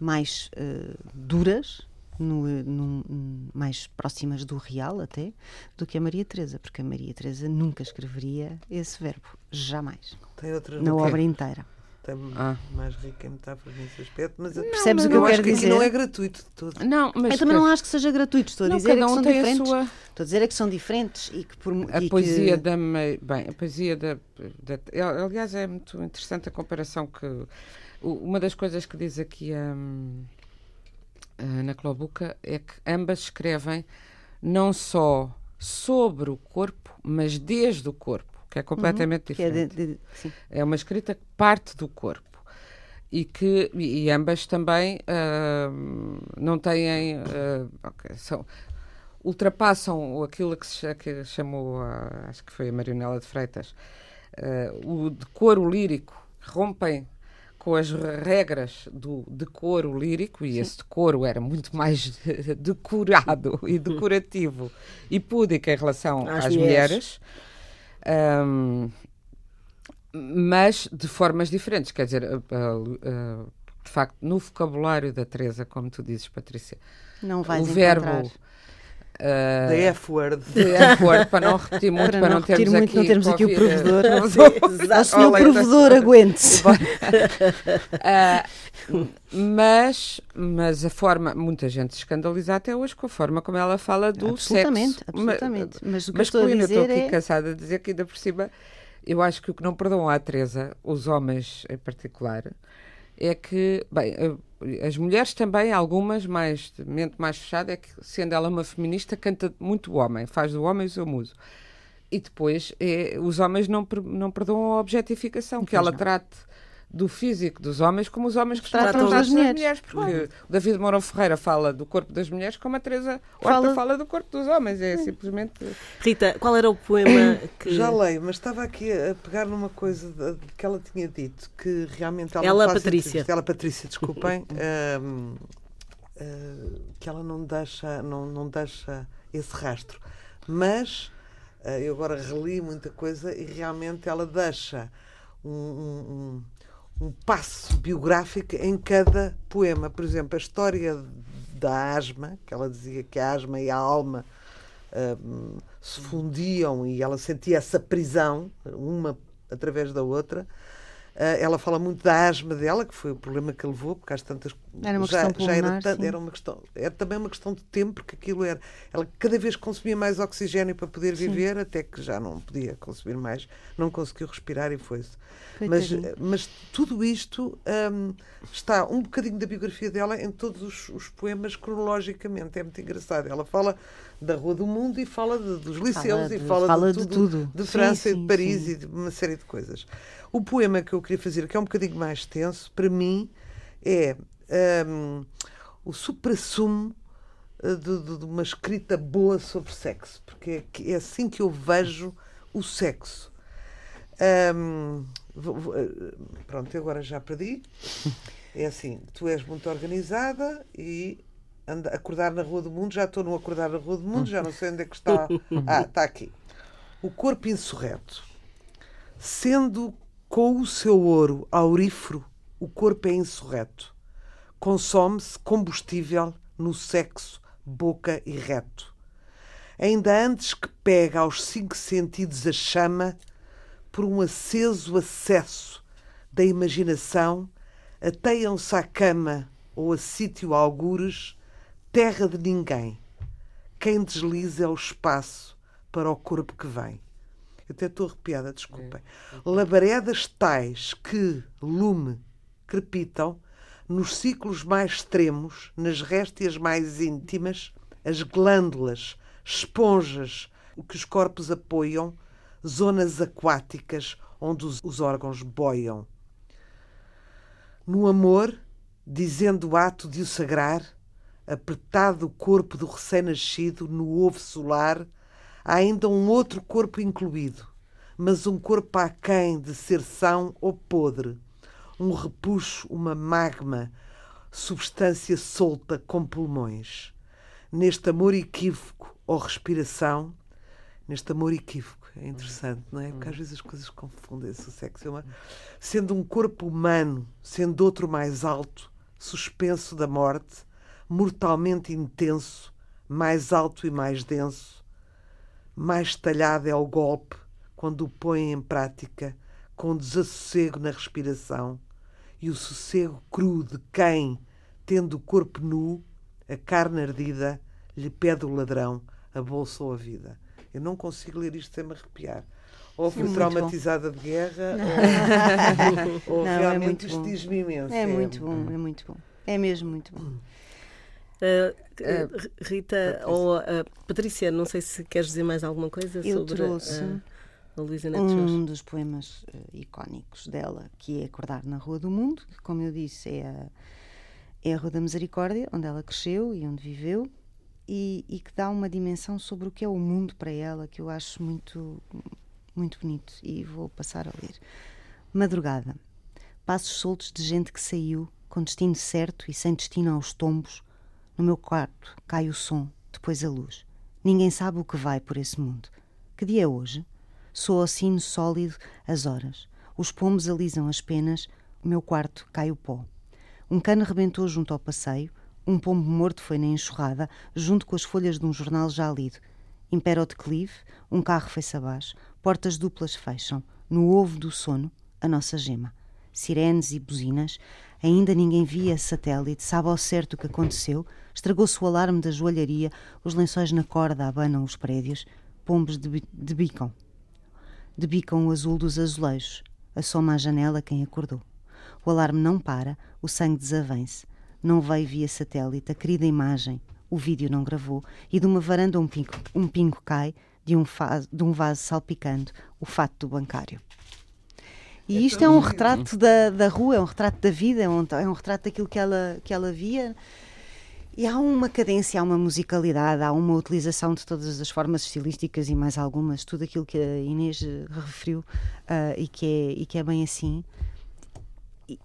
[SPEAKER 5] mais uh, duras no, no, mais próximas do real até, do que a Maria Teresa, porque a Maria Teresa nunca escreveria esse verbo, jamais.
[SPEAKER 3] Tem outras
[SPEAKER 5] na obra inteira.
[SPEAKER 3] Tem ah. mais rica em metáforas nesse aspecto, mas
[SPEAKER 5] não, percebes o que eu quero dizer?
[SPEAKER 3] não é gratuito de tudo.
[SPEAKER 4] Não, mas
[SPEAKER 5] eu também não acho que seja gratuito. Estou a não, dizer é que são diferentes. Sua... Estou a dizer é que são diferentes e que por
[SPEAKER 4] a
[SPEAKER 5] e
[SPEAKER 4] poesia
[SPEAKER 5] que...
[SPEAKER 4] da bem, a poesia da, da, aliás é muito interessante a comparação que uma das coisas que diz aqui um, na Clobuca é que ambas escrevem não só sobre o corpo, mas desde o corpo, que é completamente uhum, diferente. É, de, de, é, uma escrita que parte do corpo. E que e, e ambas também uh, não têm. Uh, okay, são, ultrapassam aquilo que se que chamou, uh, acho que foi a Marionela de Freitas, o decoro lírico, rompem com as regras do decoro lírico, e Sim. esse decoro era muito mais decorado e decorativo e púdico em relação às, às mulheres, mulheres um, mas de formas diferentes. Quer dizer, uh, uh, de facto, no vocabulário da Teresa, como tu dizes, Patrícia, o verbo uh,
[SPEAKER 3] The F-word.
[SPEAKER 4] The F-word, para não repetir muito, para,
[SPEAKER 5] Para
[SPEAKER 4] não,
[SPEAKER 5] não repetir
[SPEAKER 4] termos
[SPEAKER 5] muito,
[SPEAKER 4] aqui,
[SPEAKER 5] não termos aqui o
[SPEAKER 4] que
[SPEAKER 5] provedor.
[SPEAKER 4] eh,
[SPEAKER 5] O senhor
[SPEAKER 4] Olha,
[SPEAKER 5] provedor, aguente-se.
[SPEAKER 4] Ah, mas, mas a forma, muita gente se escandaliza até hoje com a forma como ela fala do
[SPEAKER 5] absolutamente,
[SPEAKER 4] sexo.
[SPEAKER 5] absolutamente. Mas o que eu estou a
[SPEAKER 4] masculino. Eu estou aqui
[SPEAKER 5] é...
[SPEAKER 4] cansada de dizer que ainda por cima, eu acho que o que não perdoam à Teresa, os homens em particular, é que, bem, eh, as mulheres também, algumas mais, de mente mais fechada, é que sendo ela uma feminista, canta muito o homem, faz do homem o seu muso. E depois, é, os homens não, não perdoam a objetificação, que ela trate do físico dos homens como os homens que
[SPEAKER 5] Tratam
[SPEAKER 4] tratam
[SPEAKER 5] mulheres.
[SPEAKER 4] mulheres. Porque o David Mourão Ferreira fala do corpo das mulheres como a Teresa
[SPEAKER 5] Fala-
[SPEAKER 4] Horta fala do corpo dos homens. É simplesmente...
[SPEAKER 2] Rita, qual era o poema que.
[SPEAKER 3] Já leio, mas estava aqui a pegar numa coisa que ela tinha dito, que realmente ela,
[SPEAKER 2] Ela,
[SPEAKER 3] faz
[SPEAKER 2] Patrícia.
[SPEAKER 3] Ela, Patrícia, desculpem, ahm, ah, que ela não deixa, não, não deixa esse rastro. Mas ah, eu agora reli muita coisa e realmente ela deixa um, um- um- um passo biográfico em cada poema. Por exemplo, a história da asma, que ela dizia que a asma e a alma hum, se fundiam e ela sentia essa prisão, uma através da outra. Ah, ela fala muito da asma dela, que foi o problema que levou, porque às tantas
[SPEAKER 5] Era uma
[SPEAKER 3] já,
[SPEAKER 5] questão
[SPEAKER 3] já era,
[SPEAKER 5] pulmonar, sim.
[SPEAKER 3] era uma questão, era também uma questão de tempo, porque aquilo era. Ela cada vez consumia mais oxigênio para poder viver, até que já não podia consumir mais, não conseguiu respirar e foi-se. Mas,
[SPEAKER 5] Coitadinha.
[SPEAKER 3] mas tudo isto hum, está um bocadinho da biografia dela em todos os, os poemas cronologicamente. É muito engraçado. Ela fala da Rua do Mundo e fala de- dos liceus
[SPEAKER 5] de-
[SPEAKER 3] e fala,
[SPEAKER 5] fala
[SPEAKER 3] de,
[SPEAKER 5] de
[SPEAKER 3] tudo,
[SPEAKER 5] tudo.
[SPEAKER 3] de
[SPEAKER 5] Sim,
[SPEAKER 3] França e
[SPEAKER 5] sim,
[SPEAKER 3] de Paris
[SPEAKER 5] sim.
[SPEAKER 3] e de uma série de coisas. O poema que eu queria fazer, que é um bocadinho mais tenso, para mim, é hum, o supra-sumo eh, de, de- de uma escrita boa sobre sexo, porque é, é assim que eu vejo o sexo. Vou- eh, pronto, agora já perdi. É assim, tu és muito organizada e acordar na Rua do Mundo, já estou no acordar na Rua do Mundo, já não sei onde é que está. Ah, está aqui. O corpo insurreto. Sendo com o seu ouro aurífero, o corpo é insurreto. Consome-se combustível no sexo, boca e reto. Ainda antes que pega aos cinco sentidos a chama, por um aceso acesso da imaginação, ateiam-se à cama ou a sítio algures, terra de ninguém. Quem desliza é o espaço para o corpo que vem. Eu até estou arrepiada, desculpem. Labaredas tais que, lume, crepitam, nos ciclos mais extremos, nas réstias mais íntimas, as glândulas, esponjas, o que os corpos apoiam, zonas aquáticas onde os, os órgãos boiam. No amor, dizendo o ato de o sagrar, apertado o corpo do recém-nascido no ovo solar, há ainda um outro corpo incluído, mas um corpo aquém de ser são ou podre, um repuxo, uma magma, substância solta com pulmões. Neste amor equívoco ou respiração, neste amor equívoco, é interessante, não é? Porque às vezes as coisas confundem-se, o sexo é uma... Sendo um corpo humano, sendo outro mais alto, suspenso da morte, mortalmente intenso, mais alto e mais denso, mais talhado é o golpe quando o põe em prática, com desassossego na respiração, e o sossego cru de quem, tendo o corpo nu, a carne ardida, lhe pede o ladrão a bolsa ou a vida. Eu não consigo ler isto sem me arrepiar. Ou fui traumatizada de guerra, ou, ou
[SPEAKER 5] Não, é
[SPEAKER 3] realmente
[SPEAKER 5] muito
[SPEAKER 3] isto
[SPEAKER 5] bom.
[SPEAKER 3] diz-me imenso.
[SPEAKER 5] É muito bom, é muito bom. É mesmo muito bom.
[SPEAKER 2] Uh, uh, Rita ou uh, Patrícia, não sei se queres dizer mais alguma coisa
[SPEAKER 5] Eu
[SPEAKER 2] sobre
[SPEAKER 5] trouxe
[SPEAKER 2] uh, a Luísa Neto Jorge.
[SPEAKER 5] um dos poemas eh, icónicos dela, que é Acordar na Rua do Mundo, que, como eu disse, é a, é a Rua da Misericórdia, onde ela cresceu e onde viveu, e, e que dá uma dimensão sobre o que é o mundo para ela, que eu acho muito, muito bonito. E vou passar a ler. Madrugada. Passos soltos de gente que saiu, com destino certo e sem destino aos tombos. No meu quarto cai o som, depois a luz. Ninguém sabe o que vai por esse mundo. Que dia é hoje? Soa o sino sólido as horas. Os pombos alisam as penas, o meu quarto cai o pó. Um cano rebentou junto ao passeio, Um pombo morto foi na enxurrada, junto com as folhas de um jornal já lido. Impera o declive, um carro foi-se abaixo, portas duplas fecham. No ovo do sono, a nossa gema. Sirenes e buzinas, ainda ninguém via satélite, sabe ao certo o que aconteceu, estragou-se o alarme da joalharia, os lençóis na corda abanam os prédios, pombos debicam. Debicam o azul dos azulejos, assoma à janela quem acordou. O alarme não para, o sangue desavança. Não veio via satélite a querida imagem, o vídeo não gravou, e de uma varanda um pingo, um pingo cai, de um, vaso, de um vaso salpicando, o fato do bancário. E é isto é um retrato da, da rua, é um retrato da vida, é um, é um retrato daquilo que ela, que ela via. E há uma cadência, há uma musicalidade, há uma utilização de todas as formas estilísticas e mais algumas, tudo aquilo que a Inês referiu uh, e, que é, e que é bem assim.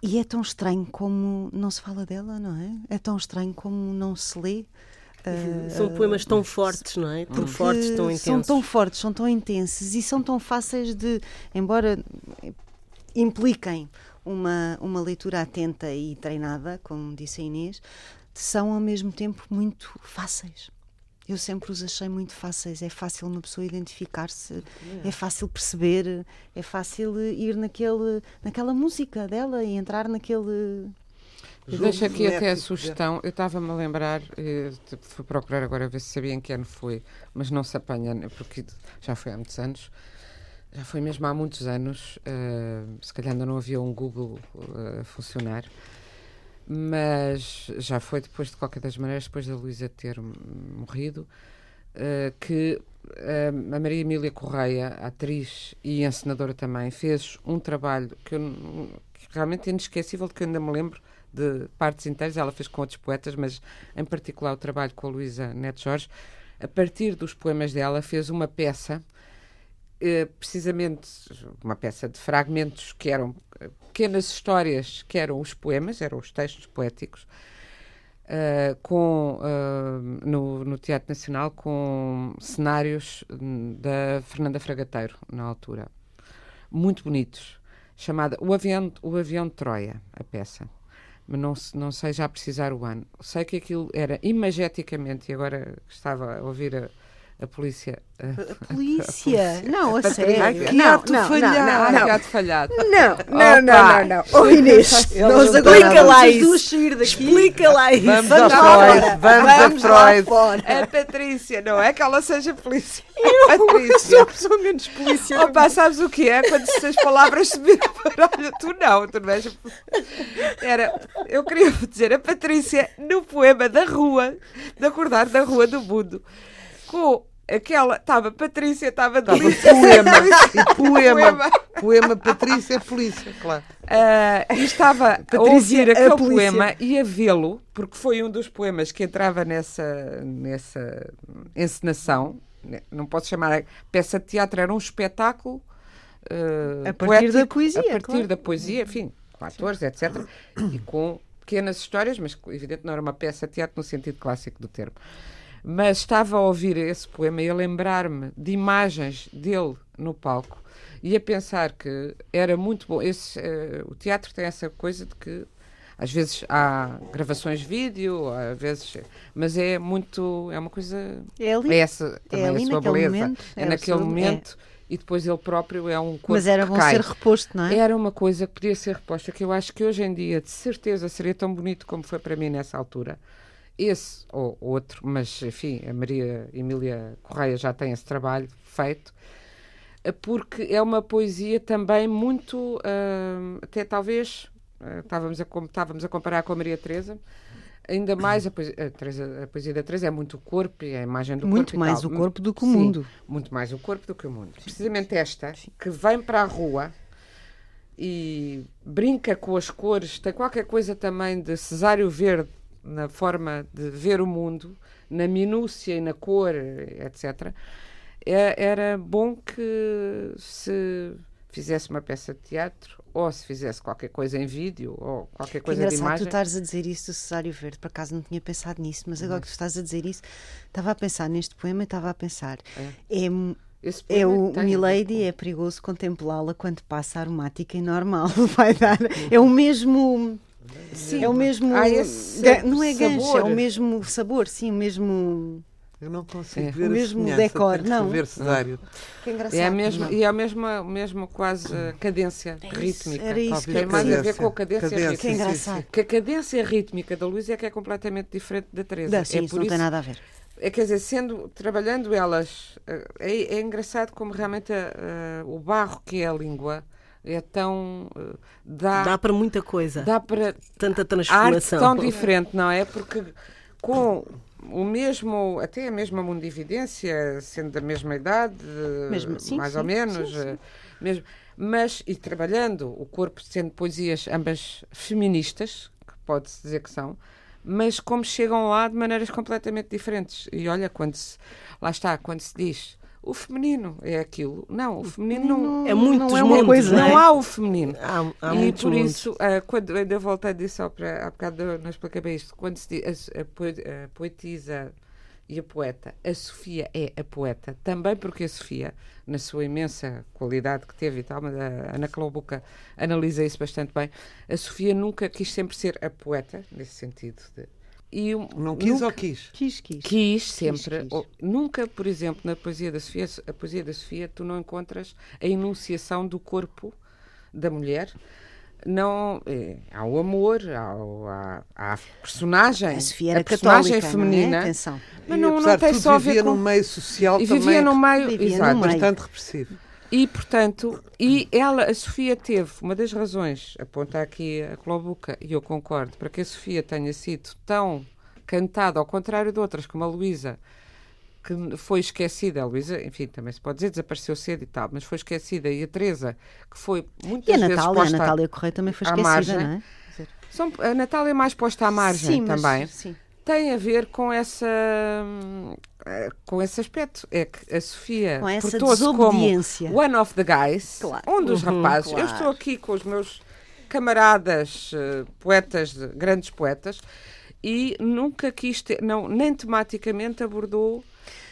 [SPEAKER 5] E, é tão estranho como não se fala dela, não é? É tão estranho como não se lê.
[SPEAKER 2] Uh, são poemas tão fortes, não é? Tão fortes, tão intensos.
[SPEAKER 5] São tão fortes, são tão intensos e são tão fáceis de, embora impliquem uma, uma leitura atenta e treinada, como disse a Inês, são ao mesmo tempo muito fáceis. Eu sempre os achei muito fáceis. É fácil uma pessoa identificar-se, é fácil perceber, é fácil ir naquele, naquela música dela e entrar naquele.
[SPEAKER 4] Deixa aqui até a sugestão. Eu estava-me a lembrar, eh, fui procurar agora ver se sabia em que ano foi, mas não se apanha, porque já foi há muitos anos. Já foi mesmo há muitos anos. Uh, se calhar ainda não havia um Google uh, a funcionar mas já foi depois de qualquer das maneiras, depois da Luísa ter morrido, uh, que a Maria Emília Correia, atriz e encenadora também, fez um trabalho que, eu, que realmente é inesquecível, que eu ainda me lembro de partes inteiras, ela fez com outros poetas, mas em particular o trabalho com a Luísa Neto Jorge, a partir dos poemas dela fez uma peça precisamente uma peça de fragmentos que eram eh, pequenas histórias, que eram os poemas, eram os textos poéticos, uh, com, uh, no, no, Teatro Nacional com cenários hum, da Fernanda Fragateiro, na altura. Muito bonitos. Chamada O Avião, o Avião de Troia, a peça. Mas não, não sei já precisar o ano. Sei que aquilo era imageticamente, e agora estava a ouvir a a polícia.
[SPEAKER 5] A, polícia? não, a, a sério.
[SPEAKER 3] Que não, ato
[SPEAKER 5] não,
[SPEAKER 3] falhado.
[SPEAKER 5] Não,
[SPEAKER 4] que ato falhado.
[SPEAKER 5] Não, não, não, não, não. Oh, Inês, nós agora explica lá isso. sair daqui. Explica lá isso.
[SPEAKER 3] Vamos, vamos a Freud. Vamos, a Freud.
[SPEAKER 4] A Patrícia, não é que ela seja polícia.
[SPEAKER 5] Eu, Patrícia. sou a pessoa menos polícia.
[SPEAKER 4] Opa, sabes o que é? Quando as palavras se viram para olha, tu não, tu não és. Era, eu queria dizer, a Patrícia, no poema da rua, de acordar da rua do mundo com aquela. Estava Patrícia, estava delícia.
[SPEAKER 3] Poema, e poema, poema Patrícia polícia, claro.
[SPEAKER 4] Uh, e estava Patrícia, a ouvir aquele a poema e a vê-lo, porque foi um dos poemas que entrava nessa, nessa encenação. Né, não posso chamar peça de teatro, era um espetáculo. Uh,
[SPEAKER 5] a partir
[SPEAKER 4] poético,
[SPEAKER 5] da poesia.
[SPEAKER 4] A partir
[SPEAKER 5] claro.
[SPEAKER 4] da poesia, enfim, com atores, etc. E com pequenas histórias, mas evidente não era uma peça de teatro no sentido clássico do termo mas estava a ouvir esse poema e a lembrar-me de imagens dele no palco e a pensar que era muito bom. Esse, uh, o teatro tem essa coisa de que às vezes há gravações de vídeo, às vezes, mas é muito, é uma coisa,
[SPEAKER 5] é, ali,
[SPEAKER 4] é essa também
[SPEAKER 5] é ali
[SPEAKER 4] a sua beleza,
[SPEAKER 5] momento,
[SPEAKER 4] é, é naquele momento. É. E depois ele próprio é um corpo
[SPEAKER 5] Mas era bom
[SPEAKER 4] cai.
[SPEAKER 5] ser reposto, não é?
[SPEAKER 4] Era uma coisa que podia ser reposta, que eu acho que hoje em dia, de certeza, seria tão bonito como foi para mim nessa altura esse ou outro, mas enfim, a Maria Emília Correia já tem esse trabalho feito, eh, porque é uma poesia também muito, uh, até talvez, uh, estávamos, a, estávamos a comparar com a Maria Teresa, ainda mais a poesia, a, Teresa, a poesia da Teresa é muito o corpo e a imagem do
[SPEAKER 5] muito
[SPEAKER 4] corpo.
[SPEAKER 5] Muito mais o corpo do que o mundo.
[SPEAKER 4] Sim, muito mais o corpo do que o mundo. Precisamente esta, Sim. que vem para a rua e brinca com as cores, tem qualquer coisa também de Cesário Verde na forma de ver o mundo, na minúcia e na cor, etc., é, era bom que se fizesse uma peça de teatro ou se fizesse qualquer coisa em vídeo ou qualquer coisa
[SPEAKER 5] que
[SPEAKER 4] de imagem.
[SPEAKER 5] tu estás a dizer isso do Cesário Verde, por acaso não tinha pensado nisso, mas agora que tu estás a dizer isso, estava a pensar neste poema e estava a pensar. É, é, é o Milady, é perigoso contemplá-la quando passa aromática e normal. Vai dar. É o mesmo
[SPEAKER 4] Sim.
[SPEAKER 5] É o mesmo. Ga- não é gancho,
[SPEAKER 4] sabor.
[SPEAKER 5] é o mesmo sabor, sim, o mesmo.
[SPEAKER 3] Eu não consigo
[SPEAKER 4] É.
[SPEAKER 3] ver
[SPEAKER 5] O
[SPEAKER 3] a
[SPEAKER 5] mesmo decor, não.
[SPEAKER 3] ver cesário.
[SPEAKER 5] Que engraçado.
[SPEAKER 4] É a mesma,
[SPEAKER 5] não.
[SPEAKER 4] e é a mesma, mesmo quase eh, cadência
[SPEAKER 5] É isso,
[SPEAKER 4] rítmica.
[SPEAKER 5] era isso
[SPEAKER 3] Talvez
[SPEAKER 5] que
[SPEAKER 4] Tem
[SPEAKER 5] eu
[SPEAKER 4] mais a ver com a cadência,
[SPEAKER 3] Cadência,
[SPEAKER 4] rítmica.
[SPEAKER 5] Que engraçado.
[SPEAKER 4] Que a cadência rítmica da Luísa é que é completamente diferente da Teresa.
[SPEAKER 5] Dá, sim,
[SPEAKER 4] é
[SPEAKER 5] isso
[SPEAKER 4] por
[SPEAKER 5] não
[SPEAKER 4] isso,
[SPEAKER 5] tem nada a ver.
[SPEAKER 4] É, quer dizer, sendo, trabalhando elas, eh, é, é engraçado como realmente eh, eh, o barro que é a língua é tão. eh, dá,
[SPEAKER 2] Dá para muita coisa.
[SPEAKER 4] dá para
[SPEAKER 2] Tanta
[SPEAKER 4] arte
[SPEAKER 2] transformação.
[SPEAKER 4] tão diferente, não é? Porque com o mesmo, até a mesma mundividência, sendo da mesma idade,
[SPEAKER 5] Mesmo- sim,
[SPEAKER 4] mais
[SPEAKER 5] sim,
[SPEAKER 4] ou menos,
[SPEAKER 5] sim, sim.
[SPEAKER 4] eh, mesmo, mas e trabalhando o corpo sendo poesias ambas feministas, que pode-se dizer que são, mas como chegam lá de maneiras completamente diferentes. E olha, quando se, lá está, quando se diz o feminino é aquilo, não, o feminino não,
[SPEAKER 2] É muitos
[SPEAKER 5] não é uma coisa,
[SPEAKER 2] não é?
[SPEAKER 4] não há o feminino.
[SPEAKER 2] Há, há
[SPEAKER 4] e por
[SPEAKER 2] mundos.
[SPEAKER 4] isso, ah, quando ainda voltei disso ao para- há bocado não bem isto, quando se diz a, a a poetisa e a poeta, a Sofia é a poeta, também porque a Sofia, na sua imensa qualidade que teve e tal, mas a Ana Calobuca analisa isso bastante bem, a Sofia nunca quis sempre ser a poeta, nesse sentido. De, e
[SPEAKER 3] Não quis
[SPEAKER 4] nunca,
[SPEAKER 3] ou quis?
[SPEAKER 5] Quis, quis.
[SPEAKER 4] Quis sempre.
[SPEAKER 5] quis.
[SPEAKER 4] ou- nunca, por exemplo, na poesia da Sofia, a poesia da Sofia, tu não encontras a enunciação do corpo da mulher. Não, é, há o amor, há, o- há, há a personagem,
[SPEAKER 5] A Sofia era
[SPEAKER 4] personagem
[SPEAKER 5] católica,
[SPEAKER 4] feminina,
[SPEAKER 5] não é? Atenção.
[SPEAKER 4] mas
[SPEAKER 3] E,
[SPEAKER 4] não, não tem só a ver
[SPEAKER 3] vivia
[SPEAKER 4] com
[SPEAKER 3] num meio social
[SPEAKER 4] e
[SPEAKER 3] também
[SPEAKER 4] vivia no meio,
[SPEAKER 5] Vivia
[SPEAKER 4] exato.
[SPEAKER 5] num meio.
[SPEAKER 3] bastante repressivo.
[SPEAKER 4] E, portanto, e ela, a Sofia teve uma das razões, aponta aqui a Clobuca, e eu concordo, para que a Sofia tenha sido tão cantada, ao contrário de outras, como a Luísa, que foi esquecida. A Luísa, enfim, também se pode dizer, desapareceu cedo e tal, mas foi esquecida. E a Teresa, que foi muitas
[SPEAKER 5] E a
[SPEAKER 4] vezes
[SPEAKER 5] Natália, a Natália Correia também foi esquecida,
[SPEAKER 4] margem.
[SPEAKER 5] não é?
[SPEAKER 4] São- a Natália é mais posta à margem
[SPEAKER 5] sim, mas-
[SPEAKER 4] também.
[SPEAKER 5] sim.
[SPEAKER 4] Tem a ver com essa eh, com esse aspecto. É que a Sofia
[SPEAKER 5] Com essa
[SPEAKER 4] portou-se como one of the guys,
[SPEAKER 5] Claro.
[SPEAKER 4] um dos
[SPEAKER 2] Uhum,
[SPEAKER 4] rapazes. Eu
[SPEAKER 5] claro.
[SPEAKER 4] estou aqui com os meus camaradas eh, poetas, de- grandes poetas, e nunca quis ter, não, nem tematicamente abordou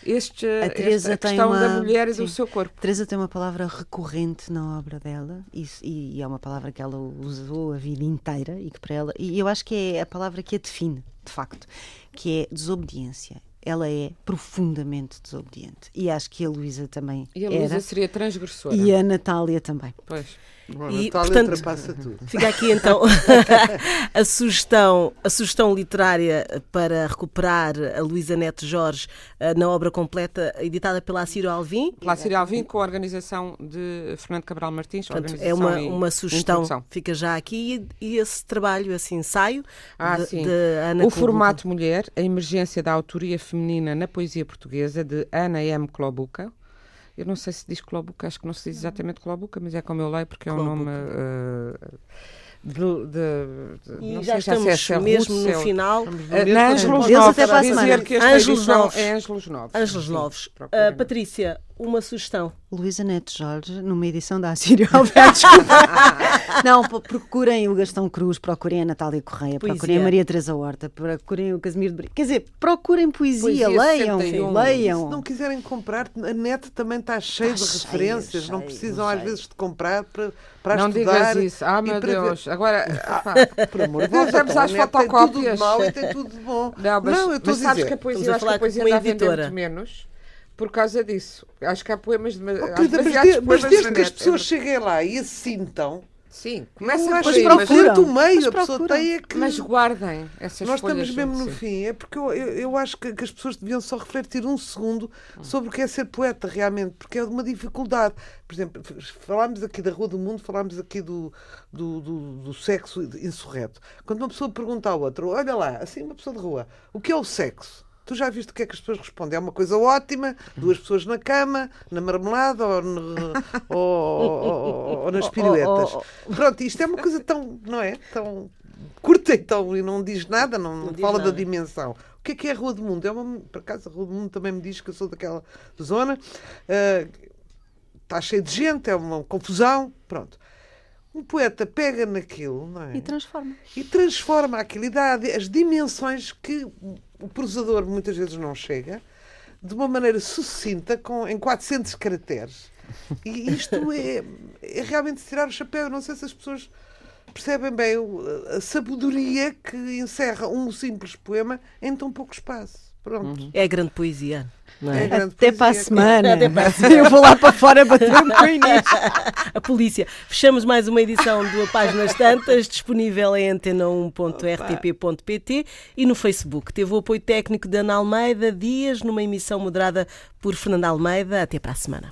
[SPEAKER 4] este,
[SPEAKER 5] A Teresa
[SPEAKER 4] esta
[SPEAKER 5] tem
[SPEAKER 4] questão da
[SPEAKER 5] uma-
[SPEAKER 4] mulher e do
[SPEAKER 5] sim.
[SPEAKER 4] seu corpo.
[SPEAKER 5] Teresa tem uma palavra recorrente na obra dela e, e é uma palavra que ela usou a vida inteira e que para ela e eu acho que é a palavra que a define de facto que é desobediência ela é profundamente desobediente e acho que a Luísa também
[SPEAKER 4] E a Luísa seria transgressora.
[SPEAKER 5] e a Natália também
[SPEAKER 4] Pois.
[SPEAKER 3] Bom,
[SPEAKER 2] E, portanto,
[SPEAKER 3] ultrapassa tudo.
[SPEAKER 2] Fica aqui então a sugestão, a sugestão literária para recuperar a Luísa Neto Jorge eh, na obra completa editada pela Ciro Alvim.
[SPEAKER 4] Plácido Alvim com a organização de Fernando Cabral Martins.
[SPEAKER 2] Portanto, é uma, uma sugestão,
[SPEAKER 4] introdução.
[SPEAKER 2] fica já aqui. E, e esse trabalho, esse ensaio
[SPEAKER 4] Ah,
[SPEAKER 2] de,
[SPEAKER 4] sim.
[SPEAKER 2] de Ana
[SPEAKER 4] o formato mulher, a emergência da autoria feminina na poesia portuguesa, de Ana M. Clobuca. Eu não sei se diz Clobuca, acho que não se diz exatamente Clobuca, mas é como eu leio porque é um
[SPEAKER 2] Clobuca.
[SPEAKER 4] nome. eh, de, de- de-
[SPEAKER 2] E
[SPEAKER 4] não
[SPEAKER 2] já
[SPEAKER 4] é-
[SPEAKER 2] estamos
[SPEAKER 4] se é
[SPEAKER 2] mesmo
[SPEAKER 4] russo,
[SPEAKER 2] no
[SPEAKER 4] o-
[SPEAKER 2] final.
[SPEAKER 4] Eh, na Ângelos Novos,
[SPEAKER 5] até para a
[SPEAKER 4] dizer
[SPEAKER 5] semana.
[SPEAKER 2] Ângelos Novos.
[SPEAKER 4] é Ângelos Novos.
[SPEAKER 2] Ângelos Novos. Ah, Patrícia, uma sugestão.
[SPEAKER 5] Luísa Neto Jorge numa edição da Assírio Alberto não, procurem o Gastão Cruz procurem a Natália Correia procurem
[SPEAKER 2] Poesia.
[SPEAKER 5] a Maria Teresa Horta procurem o Casimiro de Brito quer dizer, procurem poesia,
[SPEAKER 4] Poesia
[SPEAKER 5] leiam,
[SPEAKER 4] 61.
[SPEAKER 5] leiam
[SPEAKER 3] Se não quiserem comprar, a net também está cheia
[SPEAKER 5] Está
[SPEAKER 3] de
[SPEAKER 5] cheia,
[SPEAKER 3] referências. não
[SPEAKER 5] cheia,
[SPEAKER 3] precisam, às vezes, de comprar para, para
[SPEAKER 4] Não
[SPEAKER 3] estudar.
[SPEAKER 4] digas isso. Ah, meu
[SPEAKER 3] para ver-
[SPEAKER 4] Deus. Agora, epá,
[SPEAKER 3] Por amor de Deus,
[SPEAKER 4] Voltamos
[SPEAKER 3] então,
[SPEAKER 4] às
[SPEAKER 3] net tem tudo de
[SPEAKER 4] fotocópias.
[SPEAKER 3] mau e tem tudo de bom.
[SPEAKER 4] Não, mas,
[SPEAKER 3] eu estou
[SPEAKER 4] mas
[SPEAKER 3] a
[SPEAKER 4] sabes
[SPEAKER 3] dizer.
[SPEAKER 4] que a poesia, acho que a poesia está a vender muito menos por causa disso. Acho que há poemas de.
[SPEAKER 3] Oh, querida, mas, de- mas desde que as pessoas cheguem lá e se sintam,
[SPEAKER 4] Sim, começa
[SPEAKER 5] procuram.
[SPEAKER 4] mas,
[SPEAKER 3] frente o meio,
[SPEAKER 5] Mas
[SPEAKER 3] a pessoa
[SPEAKER 5] procuram.
[SPEAKER 3] tem é que...
[SPEAKER 4] mas guardem essas
[SPEAKER 3] Nós estamos mesmo no
[SPEAKER 4] sim.
[SPEAKER 3] fim, é porque eu, eu, eu acho que, que as pessoas deviam só refletir um segundo sobre o que é ser poeta realmente, porque é uma dificuldade. Por exemplo, falámos aqui da Rua do Mundo, falámos aqui do, do, do, do sexo insurreto. Quando uma pessoa pergunta à outra, olha lá, assim, uma pessoa de rua, o que é o sexo? Tu já viste o que é que as pessoas respondem? É uma coisa ótima, duas pessoas na cama, na marmelada ou, no- ou- ou- ou- nas piruetas.
[SPEAKER 5] oh,
[SPEAKER 3] Pronto, isto é uma coisa tão, não é? Tão curta então, e não diz nada, não,
[SPEAKER 2] Não diz
[SPEAKER 3] fala
[SPEAKER 2] nada.
[SPEAKER 3] da dimensão. O que é que é a Rua do Mundo? É uma, por acaso, a Rua do Mundo também me diz que eu sou daquela zona. Ah, Está cheio de gente, é uma confusão. Pronto. Um poeta pega naquilo, não é?
[SPEAKER 5] e transforma
[SPEAKER 3] e transforma aquilo e dá as dimensões que o prosador muitas vezes não chega, de uma maneira sucinta, com, em 400 caracteres. E isto é, é realmente tirar o chapéu. Não sei se as pessoas percebem bem a sabedoria que encerra um simples poema em tão pouco espaço. Pronto.
[SPEAKER 2] É a grande poesia. Não é?
[SPEAKER 3] É grande
[SPEAKER 5] Até para a
[SPEAKER 3] poesia.
[SPEAKER 5] semana.
[SPEAKER 2] Até para a
[SPEAKER 5] Eu vou lá para fora bater um com o Inês.
[SPEAKER 2] A polícia. Fechamos mais uma edição do A Páginas Tantas, disponível em antena1.rtp.pt e no Facebook. Teve o apoio técnico de Ana Almeida Dias, numa emissão moderada por Fernanda Almeida. Até para a semana.